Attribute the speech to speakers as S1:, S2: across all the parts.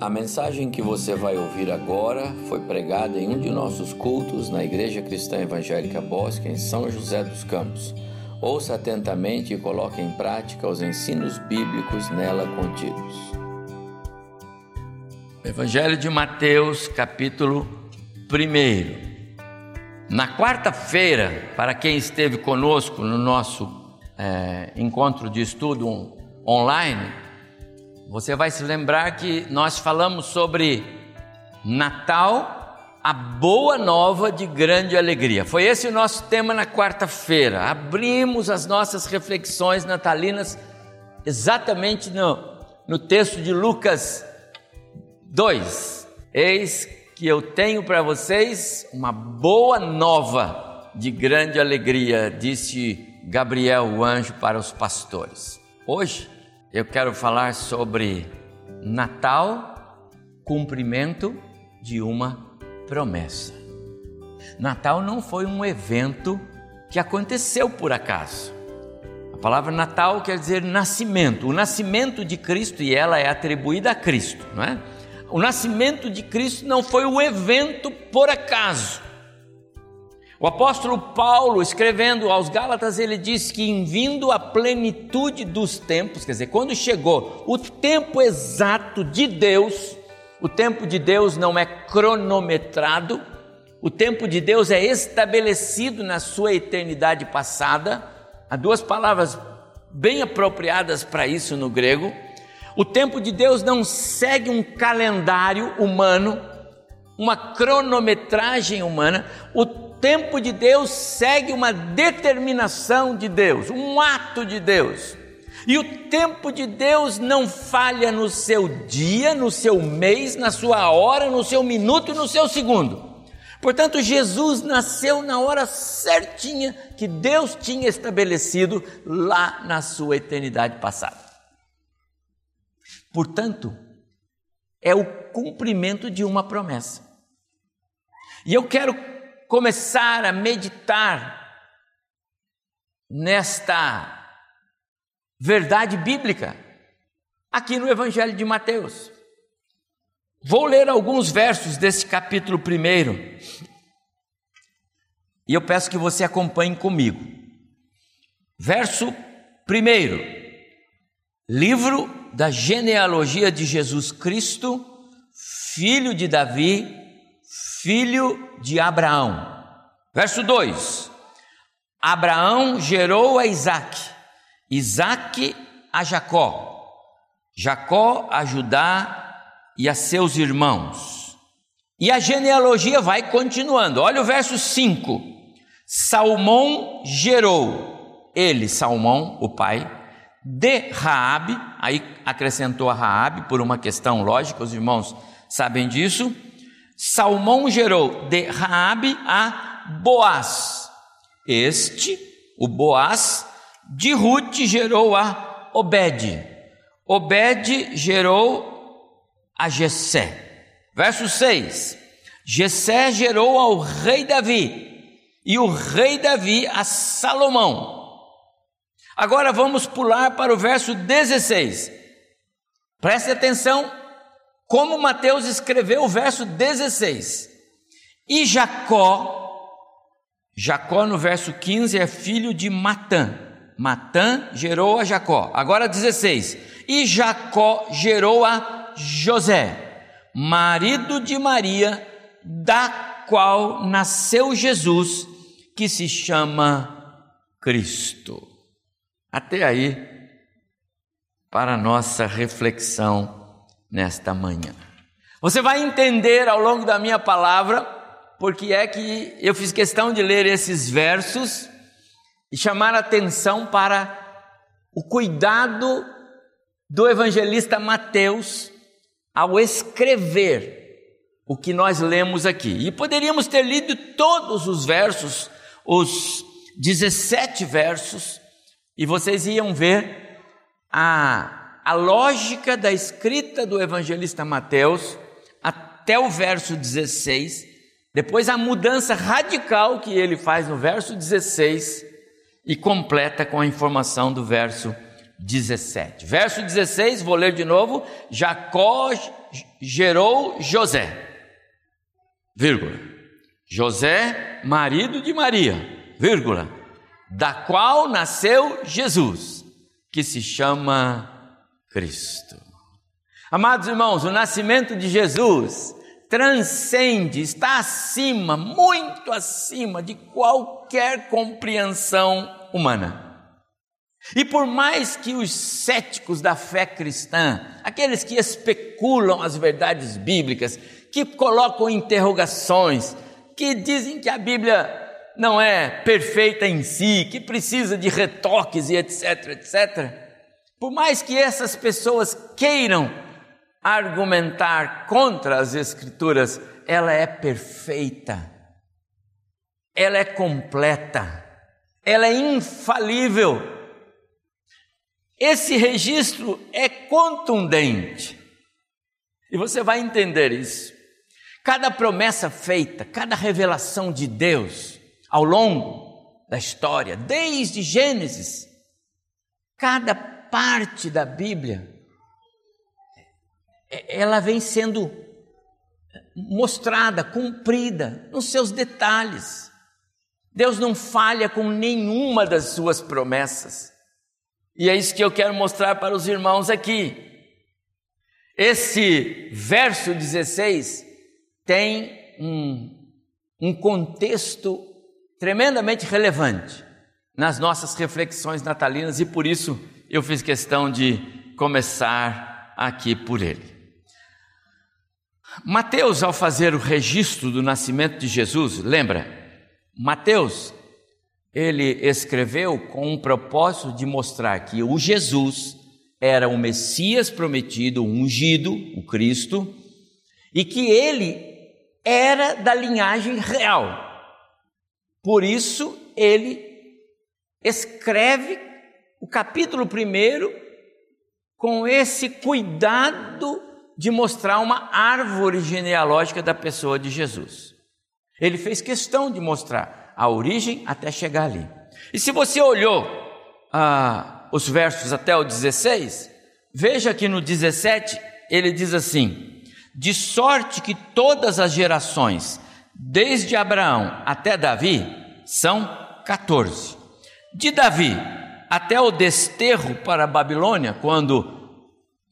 S1: A mensagem que você vai ouvir agora foi pregada em um de nossos cultos na Igreja Cristã Evangélica Bosque, em São José dos Campos. Ouça atentamente e coloque em prática os ensinos bíblicos nela contidos. Evangelho de Mateus, capítulo 1. Na quarta-feira, para quem esteve conosco no nosso é, encontro de estudo online, você vai se lembrar que nós falamos sobre Natal, a boa nova de grande alegria. Foi esse o nosso tema na quarta-feira. Abrimos as nossas reflexões natalinas exatamente no, no texto de Lucas 2. Eis que eu tenho para vocês uma boa nova de grande alegria, disse Gabriel, o anjo, para os pastores. Hoje eu quero falar sobre Natal, cumprimento de uma promessa. Natal não foi um evento que aconteceu por acaso. A palavra Natal quer dizer nascimento, o nascimento de Cristo e ela é atribuída a Cristo, não é? O nascimento de Cristo não foi o evento por acaso. O apóstolo Paulo, escrevendo aos Gálatas, ele diz que em vindo a plenitude dos tempos, quer dizer, quando chegou o tempo exato de Deus, o tempo de Deus não é cronometrado, o tempo de Deus é estabelecido na sua eternidade passada. Há duas palavras bem apropriadas para isso no grego. O tempo de Deus não segue um calendário humano, uma cronometragem humana. O tempo de Deus segue uma determinação de Deus, um ato de Deus. E o tempo de Deus não falha no seu dia, no seu mês, na sua hora, no seu minuto e no seu segundo. Portanto, Jesus nasceu na hora certinha que Deus tinha estabelecido lá na sua eternidade passada. Portanto, é o cumprimento de uma promessa. E eu quero começar a meditar nesta verdade bíblica aqui no Evangelho de Mateus. Vou ler alguns versos desse capítulo primeiro e eu peço que você acompanhe comigo. Verso primeiro, livro da genealogia de Jesus Cristo, filho de Davi, filho de Abraão. Verso 2: Abraão gerou a Isaac, Isaac a Jacó, Jacó a Judá e a seus irmãos. E a genealogia vai continuando. Olha o verso 5. Salmão gerou, ele, Salmão, o pai, de Raabe, aí acrescentou a Raabe por uma questão lógica, os irmãos sabem disso Salmão gerou de Raabe a Boaz. Este, o Boaz, de Ruth gerou a Obed. Obed gerou a Jessé. Verso 6. Jessé gerou ao rei Davi e o rei Davi a Salomão. Agora vamos pular para o verso 16. Preste atenção como Mateus escreveu o verso 16. E Jacó, Jacó no verso 15 é filho de Matã. Matã gerou a Jacó. Agora 16. E Jacó gerou a José, marido de Maria, da qual nasceu Jesus, que se chama Cristo. Até aí, para nossa reflexão nesta manhã. Você vai entender ao longo da minha palavra porque é que eu fiz questão de ler esses versos e chamar atenção para o cuidado do evangelista Mateus ao escrever o que nós lemos aqui. E poderíamos ter lido todos os versos, os 17 versos, e vocês iam ver a a lógica da escrita do evangelista Mateus até o verso 16, depois a mudança radical que ele faz no verso 16 e completa com a informação do verso 17. Verso 16, vou ler de novo: Jacó gerou José, vírgula. José, marido de Maria, vírgula, da qual nasceu Jesus, que se chama Cristo. Amados irmãos, o nascimento de Jesus transcende, está acima, muito acima de qualquer compreensão humana. E por mais que os céticos da fé cristã, aqueles que especulam as verdades bíblicas, que colocam interrogações, que dizem que a Bíblia não é perfeita em si, que precisa de retoques e etc, etc. Por mais que essas pessoas queiram argumentar contra as Escrituras, ela é perfeita, ela é completa, ela é infalível esse registro é contundente. E você vai entender isso. Cada promessa feita, cada revelação de Deus ao longo da história, desde Gênesis, cada parte da Bíblia, é, ela vem sendo mostrada, cumprida nos seus detalhes. Deus não falha com nenhuma das suas promessas. E é isso que eu quero mostrar para os irmãos aqui. Esse verso 16 tem um, um contexto tremendamente relevante nas nossas reflexões natalinas e por isso eu fiz questão de começar aqui por ele. Mateus, ao fazer o registro do nascimento de Jesus, lembra? Mateus ele escreveu com um propósito de mostrar que o Jesus era o Messias prometido, o ungido, o Cristo, e que ele era da linhagem real. Por isso, ele escreve o capítulo primeiro com esse cuidado de mostrar uma árvore genealógica da pessoa de Jesus. Ele fez questão de mostrar a origem até chegar ali. E se você olhou ah, os versos até o 16, veja que no 17 ele diz assim: De sorte que todas as gerações, desde Abraão até Davi, são 14. De Davi até o desterro para a Babilônia, quando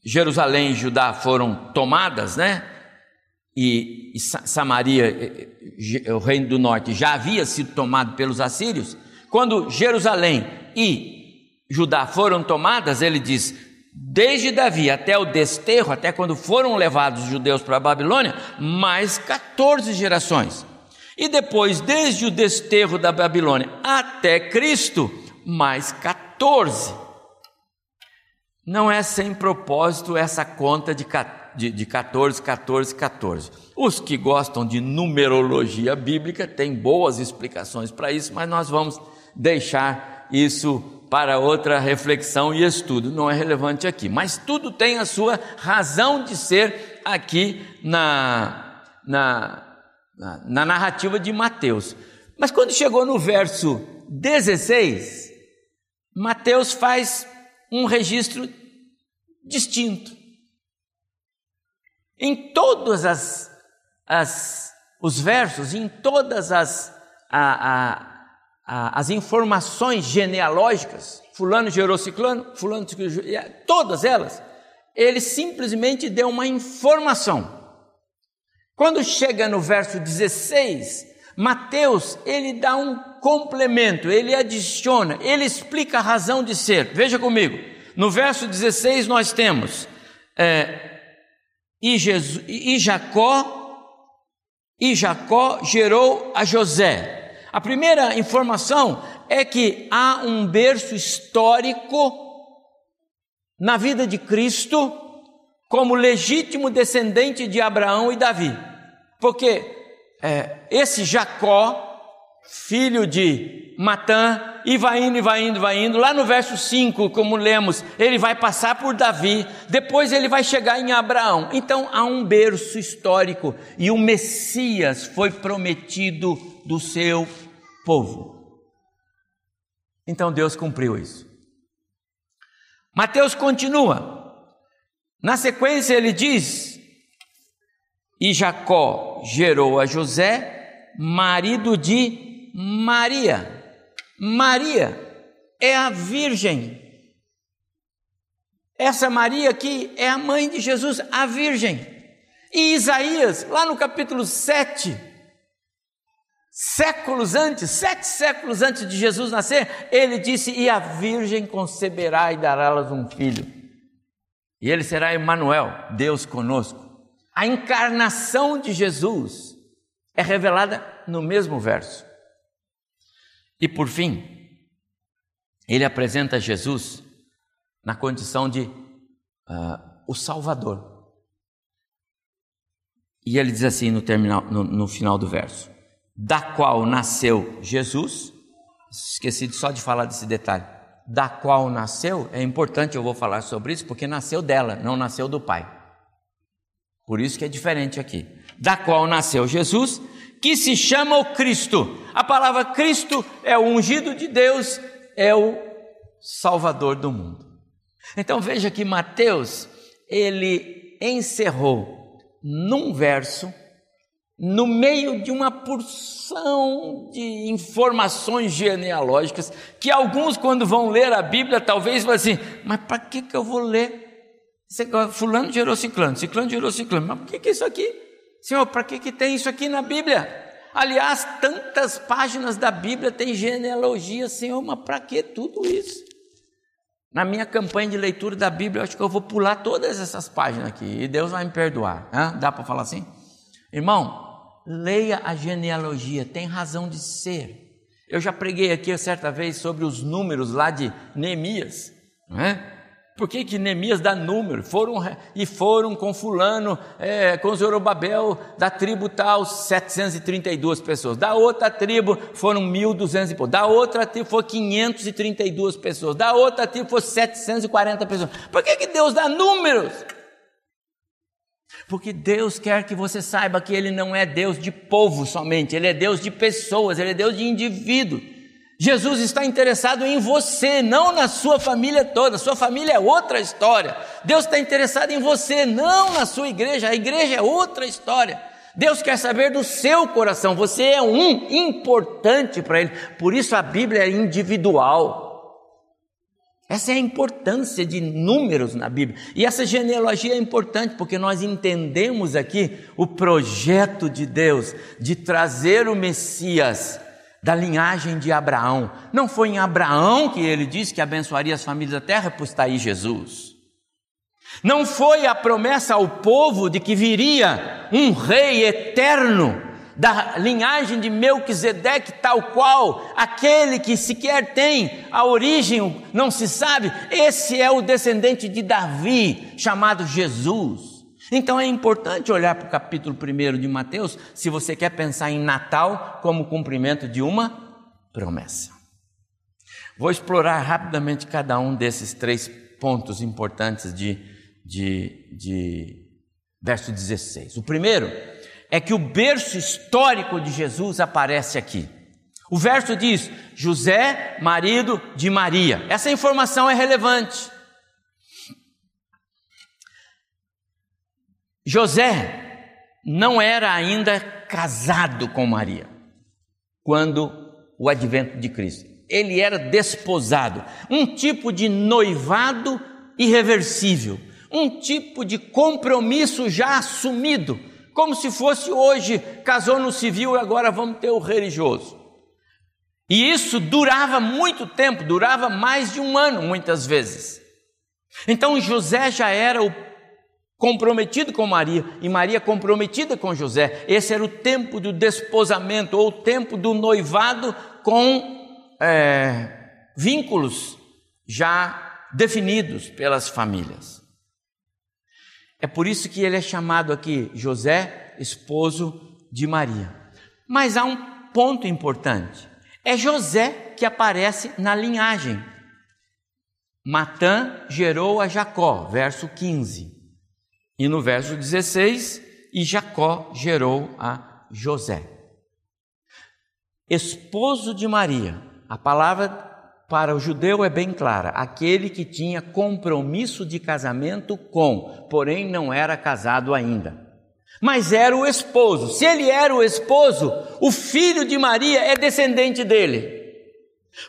S1: Jerusalém e Judá foram tomadas, né? e, e Samaria, o reino do norte, já havia sido tomado pelos assírios, quando Jerusalém e Judá foram tomadas, ele diz: desde Davi até o desterro, até quando foram levados os judeus para a Babilônia, mais 14 gerações. E depois, desde o desterro da Babilônia até Cristo, mais 14. Não é sem propósito essa conta 14 de 14, 14, 14. Os que gostam de numerologia bíblica têm boas explicações para isso, mas nós vamos deixar isso para outra reflexão e estudo, não é relevante aqui. Mas tudo tem a sua razão de ser aqui na, na, na, na narrativa de Mateus. Mas quando chegou no verso 16, Mateus faz um registro distinto. Em todos as, as, os versos, em todas as, a, a, a, as informações genealógicas, fulano gerou ciclano, fulano todas elas, ele simplesmente deu uma informação. Quando chega no verso 16, Mateus, ele dá um complemento, ele adiciona, ele explica a razão de ser. Veja comigo, no verso 16 nós temos é, e, Jesus, e Jacó e Jacó gerou a José. A primeira informação é que há um berço histórico na vida de Cristo como legítimo descendente de Abraão e Davi. Porque é, esse Jacó filho de Matã, e vai indo, e vai indo, vai indo. Lá no verso 5, como lemos, ele vai passar por Davi, depois ele vai chegar em Abraão. Então há um berço histórico e o Messias foi prometido do seu povo. Então Deus cumpriu isso. Mateus continua. Na sequência ele diz: E Jacó gerou a José, marido de Maria. Maria é a virgem. Essa Maria aqui é a mãe de Jesus, a virgem. E Isaías, lá no capítulo 7, séculos antes, sete séculos antes de Jesus nascer, ele disse: E a virgem conceberá e dará-las um filho. E ele será Emmanuel, Deus conosco. A encarnação de Jesus é revelada no mesmo verso. E por fim, ele apresenta Jesus na condição de uh, o Salvador. E ele diz assim no, terminal, no, no final do verso: da qual nasceu Jesus. Esqueci só de falar desse detalhe. Da qual nasceu, é importante, eu vou falar sobre isso, porque nasceu dela, não nasceu do Pai. Por isso que é diferente aqui. Da qual nasceu Jesus, que se chama o Cristo. A palavra Cristo é o ungido de Deus, é o Salvador do mundo. Então veja que Mateus, ele encerrou num verso no meio de uma porção de informações genealógicas, que alguns, quando vão ler a Bíblia, talvez vão assim: mas para que, que eu vou ler? Fulano gerou ciclano, ciclano gerou ciclano, mas por que, que é isso aqui? Senhor, para que, que tem isso aqui na Bíblia? Aliás, tantas páginas da Bíblia tem genealogia, Senhor, mas para que tudo isso? Na minha campanha de leitura da Bíblia, eu acho que eu vou pular todas essas páginas aqui e Deus vai me perdoar. Hã? Dá para falar assim? Irmão, leia a genealogia, tem razão de ser. Eu já preguei aqui certa vez sobre os números lá de Neemias, não é? Por que, que Neemias dá número? Foram, e foram com fulano, é, com Zorobabel, da tribo tal, 732 pessoas. Da outra tribo foram 1.200 e pouco. Da outra tribo foram 532 pessoas. Da outra tribo foram 740 pessoas. Por que, que Deus dá números? Porque Deus quer que você saiba que Ele não é Deus de povo somente, Ele é Deus de pessoas, Ele é Deus de indivíduo. Jesus está interessado em você, não na sua família toda. Sua família é outra história. Deus está interessado em você, não na sua igreja. A igreja é outra história. Deus quer saber do seu coração. Você é um importante para Ele. Por isso a Bíblia é individual. Essa é a importância de números na Bíblia. E essa genealogia é importante porque nós entendemos aqui o projeto de Deus de trazer o Messias da linhagem de Abraão. Não foi em Abraão que ele disse que abençoaria as famílias da terra, pois está aí Jesus. Não foi a promessa ao povo de que viria um rei eterno da linhagem de Melquisedeque, tal qual aquele que sequer tem a origem, não se sabe, esse é o descendente de Davi, chamado Jesus. Então é importante olhar para o capítulo 1 de Mateus, se você quer pensar em Natal como cumprimento de uma promessa. Vou explorar rapidamente cada um desses três pontos importantes de, de, de verso 16. O primeiro é que o berço histórico de Jesus aparece aqui. O verso diz: José, marido de Maria. Essa informação é relevante. José não era ainda casado com Maria quando o advento de Cristo. Ele era desposado, um tipo de noivado irreversível, um tipo de compromisso já assumido como se fosse hoje, casou no civil e agora vamos ter o religioso. E isso durava muito tempo, durava mais de um ano muitas vezes. Então José já era o comprometido com Maria e Maria comprometida com José. Esse era o tempo do desposamento ou o tempo do noivado com é, vínculos já definidos pelas famílias. É por isso que ele é chamado aqui José, esposo de Maria. Mas há um ponto importante. É José que aparece na linhagem. Matã gerou a Jacó, verso 15. E no verso 16, e Jacó gerou a José. Esposo de Maria. A palavra para o judeu é bem clara: aquele que tinha compromisso de casamento com, porém não era casado ainda. Mas era o esposo. Se ele era o esposo, o filho de Maria é descendente dele.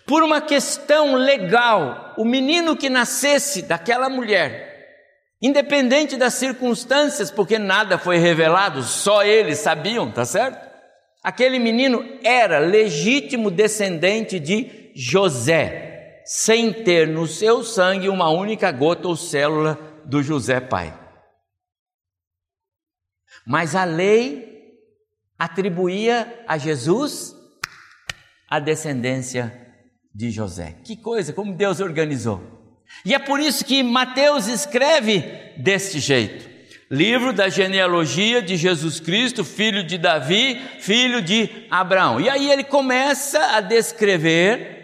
S1: Por uma questão legal, o menino que nascesse daquela mulher, independente das circunstâncias, porque nada foi revelado, só eles sabiam, tá certo? Aquele menino era legítimo descendente de José, sem ter no seu sangue uma única gota ou célula do José pai. Mas a lei atribuía a Jesus a descendência de José. Que coisa, como Deus organizou. E é por isso que Mateus escreve deste jeito: livro da genealogia de Jesus Cristo, filho de Davi, filho de Abraão. E aí ele começa a descrever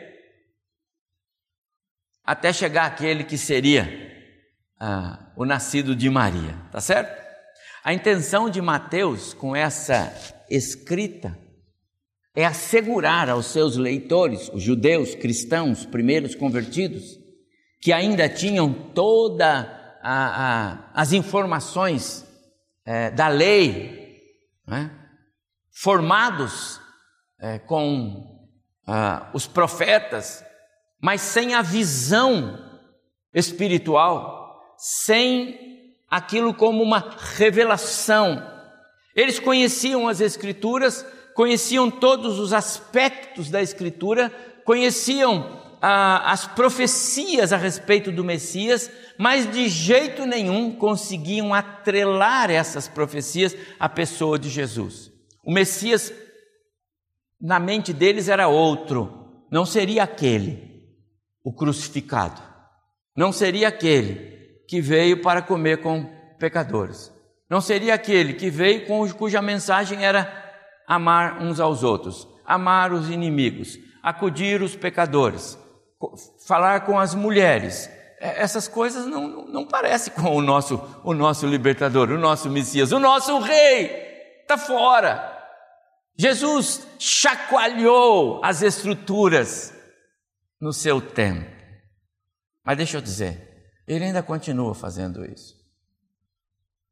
S1: até chegar aquele que seria ah, o nascido de Maria, tá certo? A intenção de Mateus com essa escrita é assegurar aos seus leitores, os judeus, cristãos, primeiros convertidos, que ainda tinham toda a, a, as informações é, da lei, né? formados é, com ah, os profetas, mas sem a visão espiritual, sem aquilo como uma revelação. Eles conheciam as Escrituras, conheciam todos os aspectos da Escritura, conheciam ah, as profecias a respeito do Messias, mas de jeito nenhum conseguiam atrelar essas profecias à pessoa de Jesus. O Messias, na mente deles, era outro, não seria aquele o crucificado. Não seria aquele que veio para comer com pecadores. Não seria aquele que veio com, cuja mensagem era amar uns aos outros, amar os inimigos, acudir os pecadores, falar com as mulheres. É, essas coisas não, não, parecem com o nosso, o nosso libertador, o nosso Messias, o nosso rei. Está fora. Jesus chacoalhou as estruturas no seu tempo. Mas deixa eu dizer, ele ainda continua fazendo isso.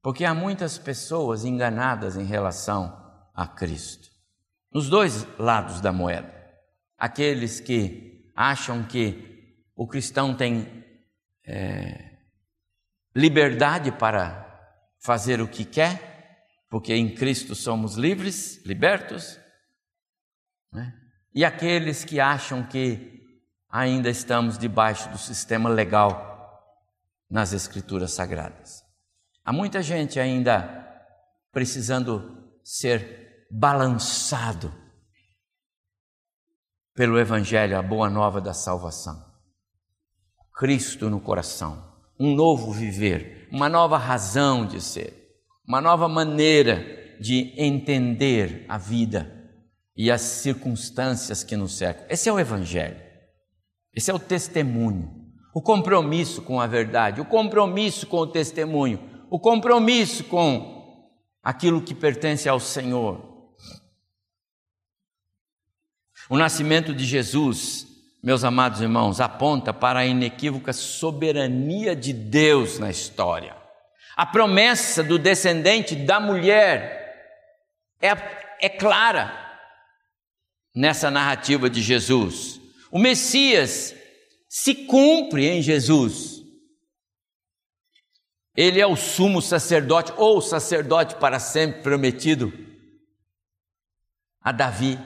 S1: Porque há muitas pessoas enganadas em relação a Cristo. Nos dois lados da moeda. Aqueles que acham que o cristão tem é, liberdade para fazer o que quer, porque em Cristo somos livres, libertos. Né? E aqueles que acham que ainda estamos debaixo do sistema legal nas Escrituras Sagradas. Há muita gente ainda precisando ser balançado pelo Evangelho, a boa nova da salvação. Cristo no coração, um novo viver, uma nova razão de ser, uma nova maneira de entender a vida e as circunstâncias que nos cercam. Esse é o Evangelho. Esse é o testemunho, o compromisso com a verdade, o compromisso com o testemunho, o compromisso com aquilo que pertence ao Senhor. O nascimento de Jesus, meus amados irmãos, aponta para a inequívoca soberania de Deus na história. A promessa do descendente da mulher é, é clara nessa narrativa de Jesus. O Messias se cumpre em Jesus. Ele é o sumo sacerdote, ou sacerdote para sempre prometido a Davi.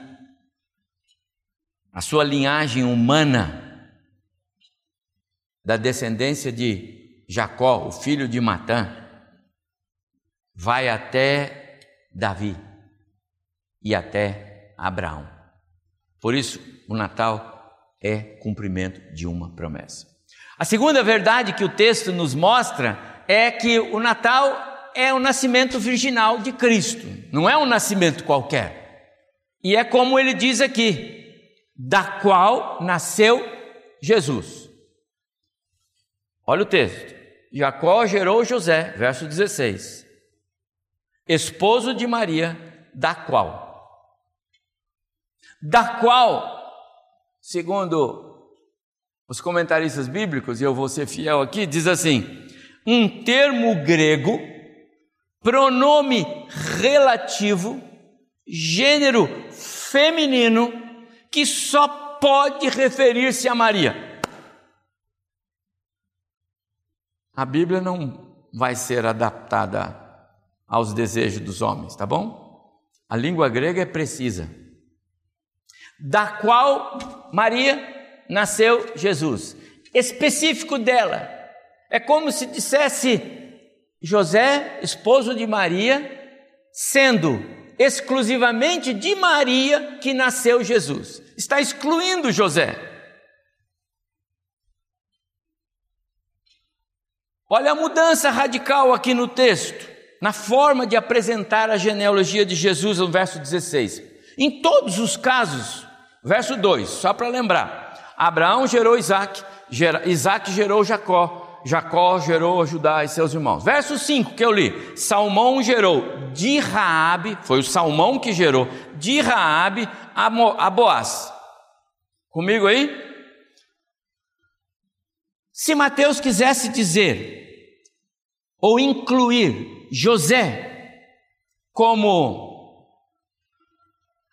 S1: A sua linhagem humana, da descendência de Jacó, o filho de Matã, vai até Davi e até Abraão. Por isso, o Natal é cumprimento de uma promessa. A segunda verdade que o texto nos mostra é que o Natal é o nascimento virginal de Cristo, não é um nascimento qualquer. E é como ele diz aqui: da qual nasceu Jesus. Olha o texto. Jacó gerou José, verso 16, esposo de Maria, da qual. Da qual segundo os comentaristas bíblicos, e eu vou ser fiel aqui, diz assim: um termo grego, pronome relativo, gênero feminino, que só pode referir-se a Maria. A Bíblia não vai ser adaptada aos desejos dos homens, tá bom? A língua grega é precisa. Da qual Maria nasceu Jesus. Específico dela. É como se dissesse José, esposo de Maria, sendo exclusivamente de Maria que nasceu Jesus. Está excluindo José. Olha a mudança radical aqui no texto, na forma de apresentar a genealogia de Jesus no verso 16. Em todos os casos, verso 2, só para lembrar, Abraão gerou Isaac, Isaac gerou Jacó, Jacó gerou Judá e seus irmãos. Verso 5 que eu li: Salmão gerou de Raabe, foi o Salmão que gerou de Raabe a Boaz. Comigo aí? Se Mateus quisesse dizer ou incluir José como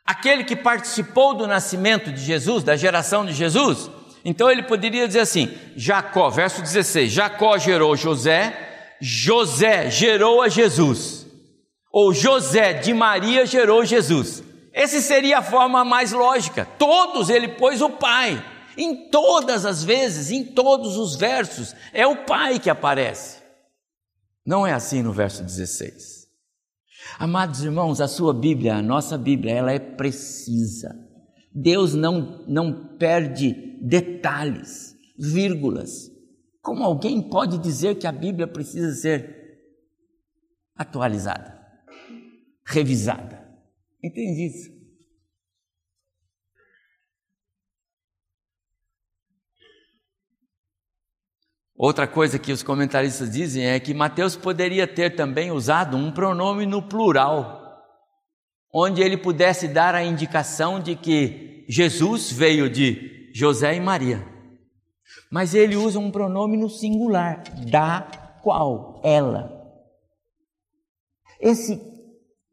S1: aquele que participou do nascimento de Jesus, da geração de Jesus, então ele poderia dizer assim: Jacó, verso 16: Jacó gerou José, José gerou a Jesus, ou José de Maria gerou Jesus. Essa seria a forma mais lógica. Todos ele pôs o pai. Em todas as vezes, em todos os versos, é o pai que aparece. Não é assim no verso 16. Amados irmãos, a sua Bíblia, a nossa Bíblia, ela é precisa. Deus não, não perde detalhes, vírgulas. Como alguém pode dizer que a Bíblia precisa ser atualizada, revisada? Entende isso? Outra coisa que os comentaristas dizem é que Mateus poderia ter também usado um pronome no plural, onde ele pudesse dar a indicação de que Jesus veio de José e Maria. Mas ele usa um pronome no singular, da qual ela. Esse,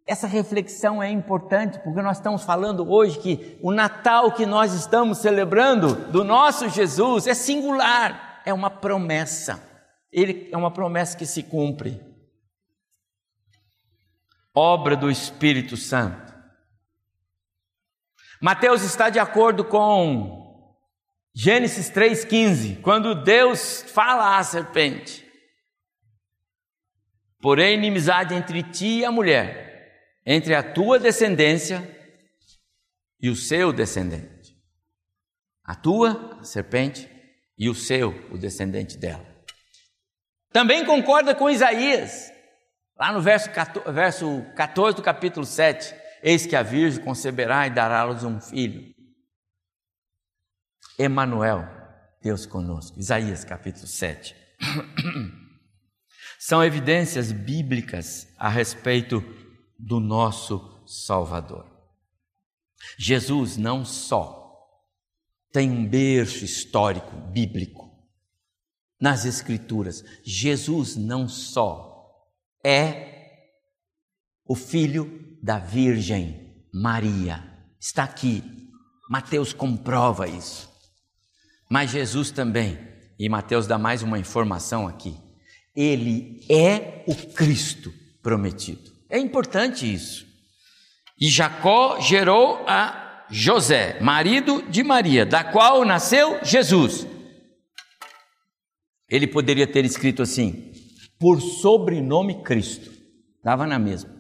S1: essa reflexão é importante porque nós estamos falando hoje que o Natal que nós estamos celebrando do nosso Jesus é singular é uma promessa. Ele é uma promessa que se cumpre. Obra do Espírito Santo. Mateus está de acordo com Gênesis 3,15, quando Deus fala à serpente: Porém, inimizade entre ti e a mulher, entre a tua descendência e o seu descendente. A tua, a serpente, e o seu, o descendente dela. Também concorda com Isaías, lá no verso 14, verso 14 do capítulo 7: Eis que a Virgem conceberá e dará-lhes um filho. Emanuel, Deus conosco. Isaías capítulo 7. São evidências bíblicas a respeito do nosso Salvador. Jesus não só tem um berço histórico bíblico nas Escrituras. Jesus não só é o filho da Virgem Maria, está aqui, Mateus comprova isso. Mas Jesus também, e Mateus dá mais uma informação aqui, ele é o Cristo prometido. É importante isso. E Jacó gerou a José, marido de Maria, da qual nasceu Jesus. Ele poderia ter escrito assim, por sobrenome Cristo, estava na mesma.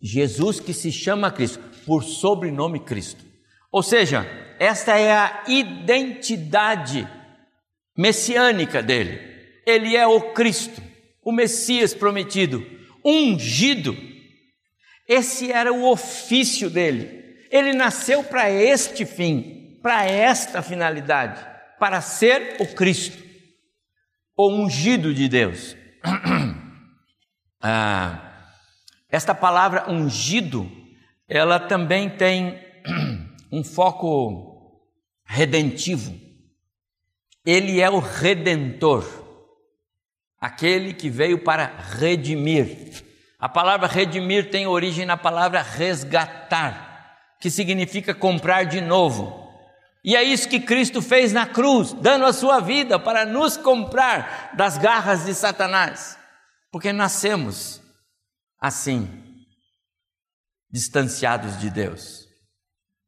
S1: Jesus que se chama Cristo, por sobrenome Cristo. Ou seja, esta é a identidade messiânica dele. Ele é o Cristo, o Messias prometido, ungido. Esse era o ofício dele. Ele nasceu para este fim, para esta finalidade, para ser o Cristo, o ungido de Deus. Ah, esta palavra ungido, ela também tem um foco redentivo, Ele é o redentor, aquele que veio para redimir. A palavra redimir tem origem na palavra resgatar, que significa comprar de novo. E é isso que Cristo fez na cruz, dando a sua vida para nos comprar das garras de Satanás, porque nascemos assim, distanciados de Deus,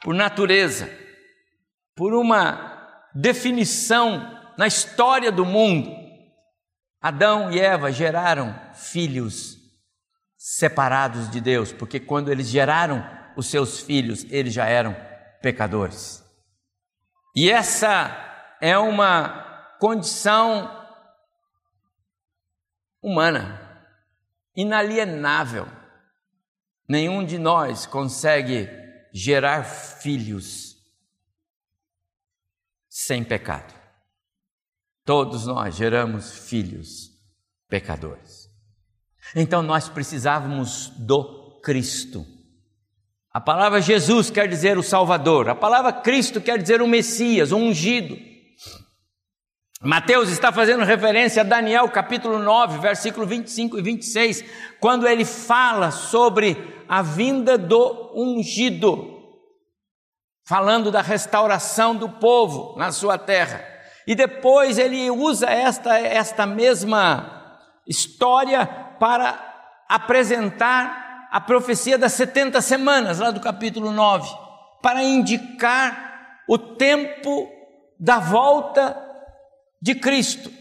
S1: por natureza, por uma definição na história do mundo. Adão e Eva geraram filhos separados de Deus, porque quando eles geraram os seus filhos, eles já eram pecadores. E essa é uma condição humana, inalienável. Nenhum de nós consegue gerar filhos sem pecado. Todos nós geramos filhos pecadores. Então nós precisávamos do Cristo. A palavra Jesus quer dizer o Salvador, a palavra Cristo quer dizer o Messias, o ungido. Mateus está fazendo referência a Daniel capítulo 9, versículo 25 e 26, quando ele fala sobre a vinda do ungido falando da restauração do povo na sua terra. E depois ele usa esta, esta mesma história para apresentar a profecia das 70 semanas, lá do capítulo 9, para indicar o tempo da volta de Cristo.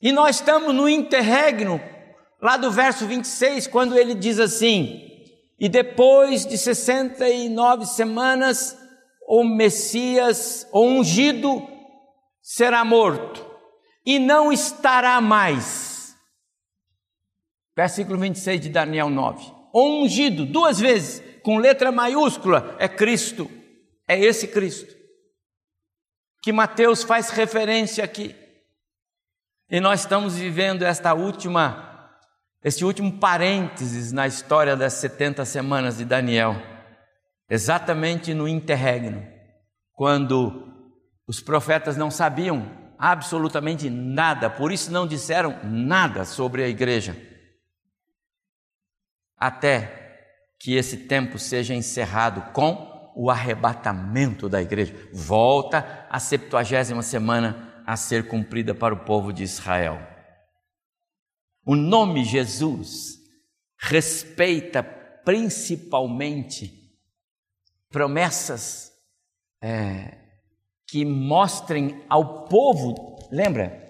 S1: E nós estamos no interregno, lá do verso 26, quando ele diz assim: E depois de 69 semanas, o Messias, o ungido, será morto e não estará mais. Versículo 26 de Daniel 9. O ungido, duas vezes, com letra maiúscula, é Cristo. É esse Cristo. Que Mateus faz referência aqui. E nós estamos vivendo esta última, este último parênteses na história das 70 semanas de Daniel exatamente no interregno, quando os profetas não sabiam absolutamente nada, por isso não disseram nada sobre a igreja, até que esse tempo seja encerrado com o arrebatamento da igreja. Volta a septuagésima semana a ser cumprida para o povo de Israel. O nome Jesus respeita principalmente promessas é, que mostrem ao povo. Lembra?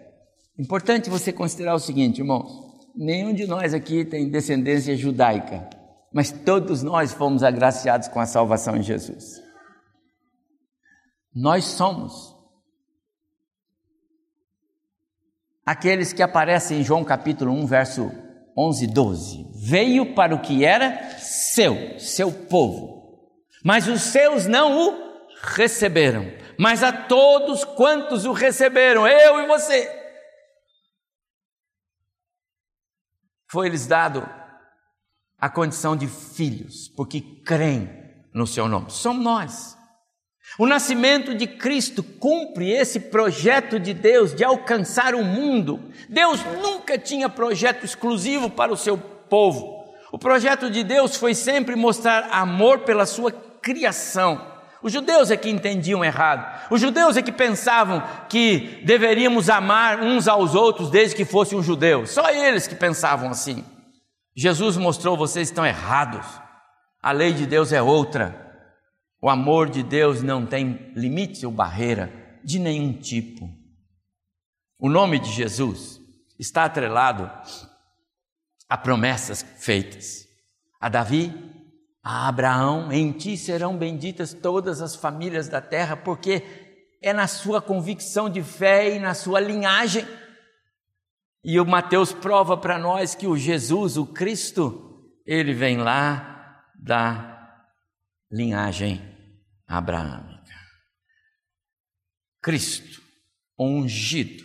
S1: Importante você considerar o seguinte, irmãos: nenhum de nós aqui tem descendência judaica, mas todos nós fomos agraciados com a salvação em Jesus. Nós somos aqueles que aparecem em João capítulo 1, verso 11 e 12. Veio para o que era seu, seu povo mas os seus não o receberam. Mas a todos quantos o receberam, eu e você, foi-lhes dado a condição de filhos, porque creem no seu nome. Somos nós. O nascimento de Cristo cumpre esse projeto de Deus de alcançar o mundo. Deus nunca tinha projeto exclusivo para o seu povo. O projeto de Deus foi sempre mostrar amor pela sua criação. Os judeus é que entendiam errado. Os judeus é que pensavam que deveríamos amar uns aos outros desde que fosse um judeu. Só eles que pensavam assim. Jesus mostrou: vocês estão errados. A lei de Deus é outra. O amor de Deus não tem limite ou barreira de nenhum tipo. O nome de Jesus está atrelado a promessas feitas a Davi, a Abraão: Em ti serão benditas todas as famílias da terra, porque é na sua convicção de fé e na sua linhagem. E o Mateus prova para nós que o Jesus, o Cristo, ele vem lá da linhagem abraâmica. Cristo, ungido,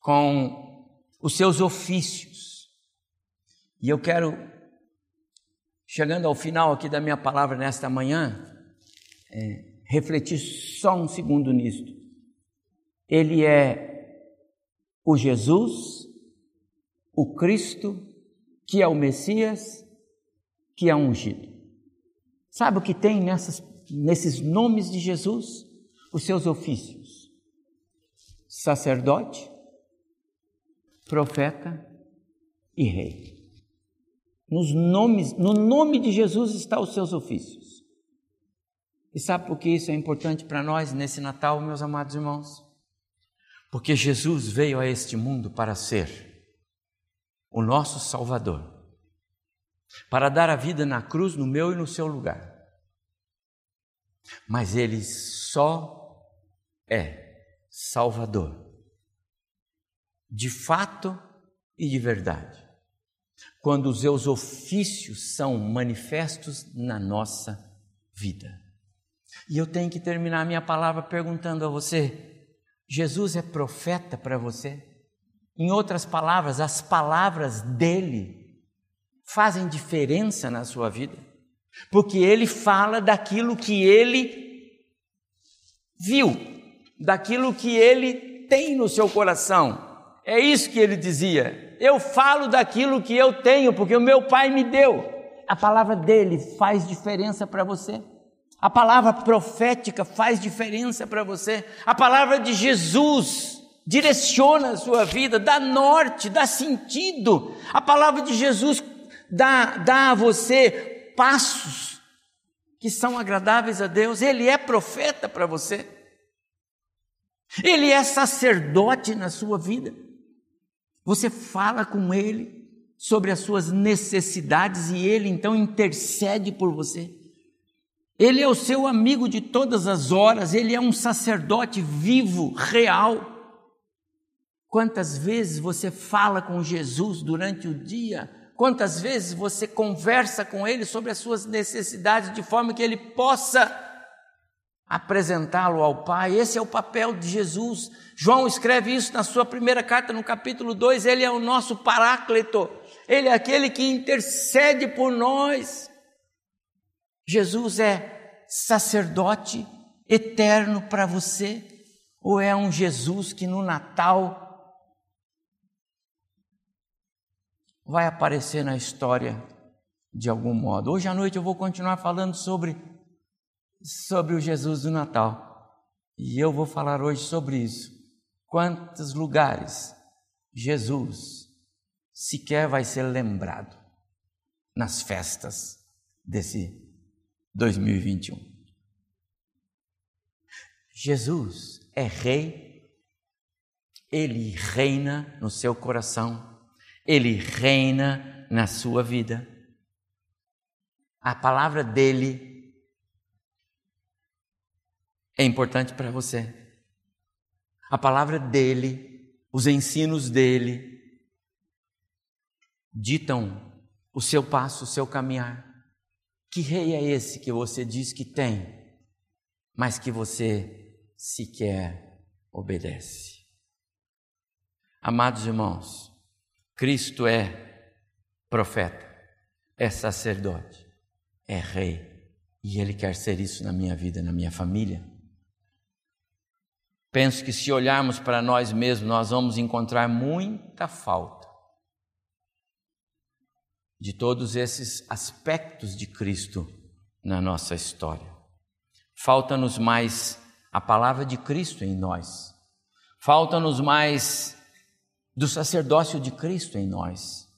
S1: com os seus ofícios. E eu quero chegando ao final aqui da minha palavra nesta manhã, é, refletir só um segundo nisto. Ele é o Jesus, o Cristo, que é o Messias, que é ungido. Sabe o que tem nessas, nesses nomes de Jesus? Os seus ofícios: sacerdote, profeta e rei. Nos nomes, no nome de Jesus está os seus ofícios. E sabe por que isso é importante para nós nesse Natal, meus amados irmãos? Porque Jesus veio a este mundo para ser o nosso Salvador, para dar a vida na cruz no meu e no seu lugar. Mas ele só é Salvador, de fato e de verdade quando os seus ofícios são manifestos na nossa vida. E eu tenho que terminar minha palavra perguntando a você: Jesus é profeta para você? Em outras palavras, as palavras dele fazem diferença na sua vida? Porque ele fala daquilo que ele viu, daquilo que ele tem no seu coração. É isso que ele dizia eu falo daquilo que eu tenho, porque o meu pai me deu. A palavra dele faz diferença para você. A palavra profética faz diferença para você. A palavra de Jesus direciona a sua vida, dá norte, dá sentido. A palavra de Jesus dá, dá a você passos que são agradáveis a Deus. Ele é profeta para você. Ele é sacerdote na sua vida. Você fala com ele sobre as suas necessidades e ele então intercede por você. Ele é o seu amigo de todas as horas, ele é um sacerdote vivo, real. Quantas vezes você fala com Jesus durante o dia? Quantas vezes você conversa com ele sobre as suas necessidades de forma que ele possa apresentá-lo ao Pai. Esse é o papel de Jesus. João escreve isso na sua primeira carta, no capítulo 2. Ele é o nosso paráclito, ele é aquele que intercede por nós. Jesus é sacerdote eterno para você, ou é um Jesus que no Natal vai aparecer na história de algum modo? Hoje à noite eu vou continuar falando sobre sobre o Jesus do Natal. E eu vou falar hoje sobre isso. Quantos lugares Jesus sequer vai ser lembrado nas festas desse 2021? Jesus é rei, ele reina no seu coração, ele reina na sua vida. A palavra dele é importante para você. A palavra dele, os ensinos dele, ditam o seu passo, o seu caminhar. Que rei é esse que você diz que tem, mas que você sequer obedece? Amados irmãos, Cristo é profeta, é sacerdote, é rei, e Ele quer ser isso na minha vida, na minha família. Penso que se olharmos para nós mesmos, nós vamos encontrar muita falta de todos esses aspectos de Cristo na nossa história. Falta-nos mais a palavra de Cristo em nós. Falta-nos mais do sacerdócio de Cristo em nós.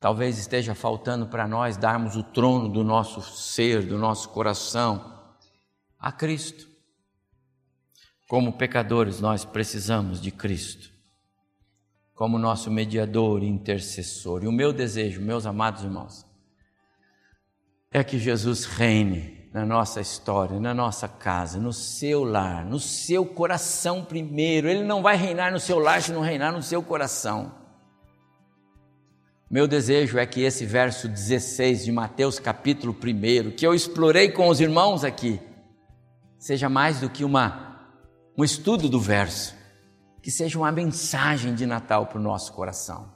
S1: Talvez esteja faltando para nós darmos o trono do nosso ser, do nosso coração a Cristo. Como pecadores, nós precisamos de Cristo como nosso mediador e intercessor. E o meu desejo, meus amados irmãos, é que Jesus reine na nossa história, na nossa casa, no seu lar, no seu coração primeiro. Ele não vai reinar no seu lar se não reinar no seu coração. Meu desejo é que esse verso 16 de Mateus, capítulo 1, que eu explorei com os irmãos aqui, seja mais do que uma um estudo do verso, que seja uma mensagem de Natal para o nosso coração.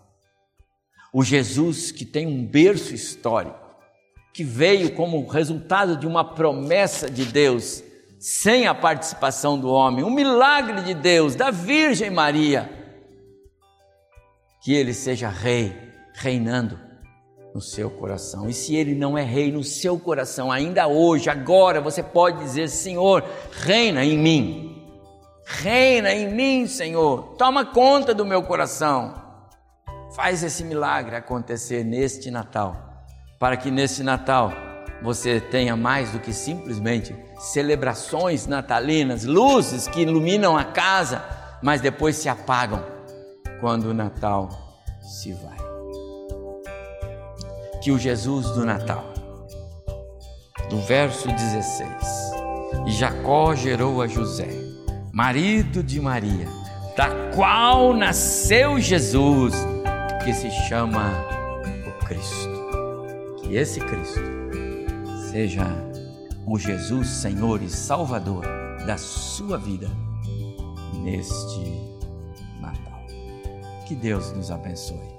S1: O Jesus que tem um berço histórico, que veio como resultado de uma promessa de Deus sem a participação do homem, um milagre de Deus, da Virgem Maria, que ele seja rei, reinando no seu coração. E se ele não é rei no seu coração, ainda hoje, agora, você pode dizer: Senhor, reina em mim. Reina em mim, Senhor. Toma conta do meu coração. Faz esse milagre acontecer neste Natal, para que neste Natal você tenha mais do que simplesmente celebrações natalinas, luzes que iluminam a casa, mas depois se apagam quando o Natal se vai. Que o Jesus do Natal, do verso 16, e Jacó gerou a José, marido de Maria, da qual nasceu Jesus, que se chama o Cristo. Que esse Cristo seja o Jesus Senhor e Salvador da sua vida neste Natal. Que Deus nos abençoe.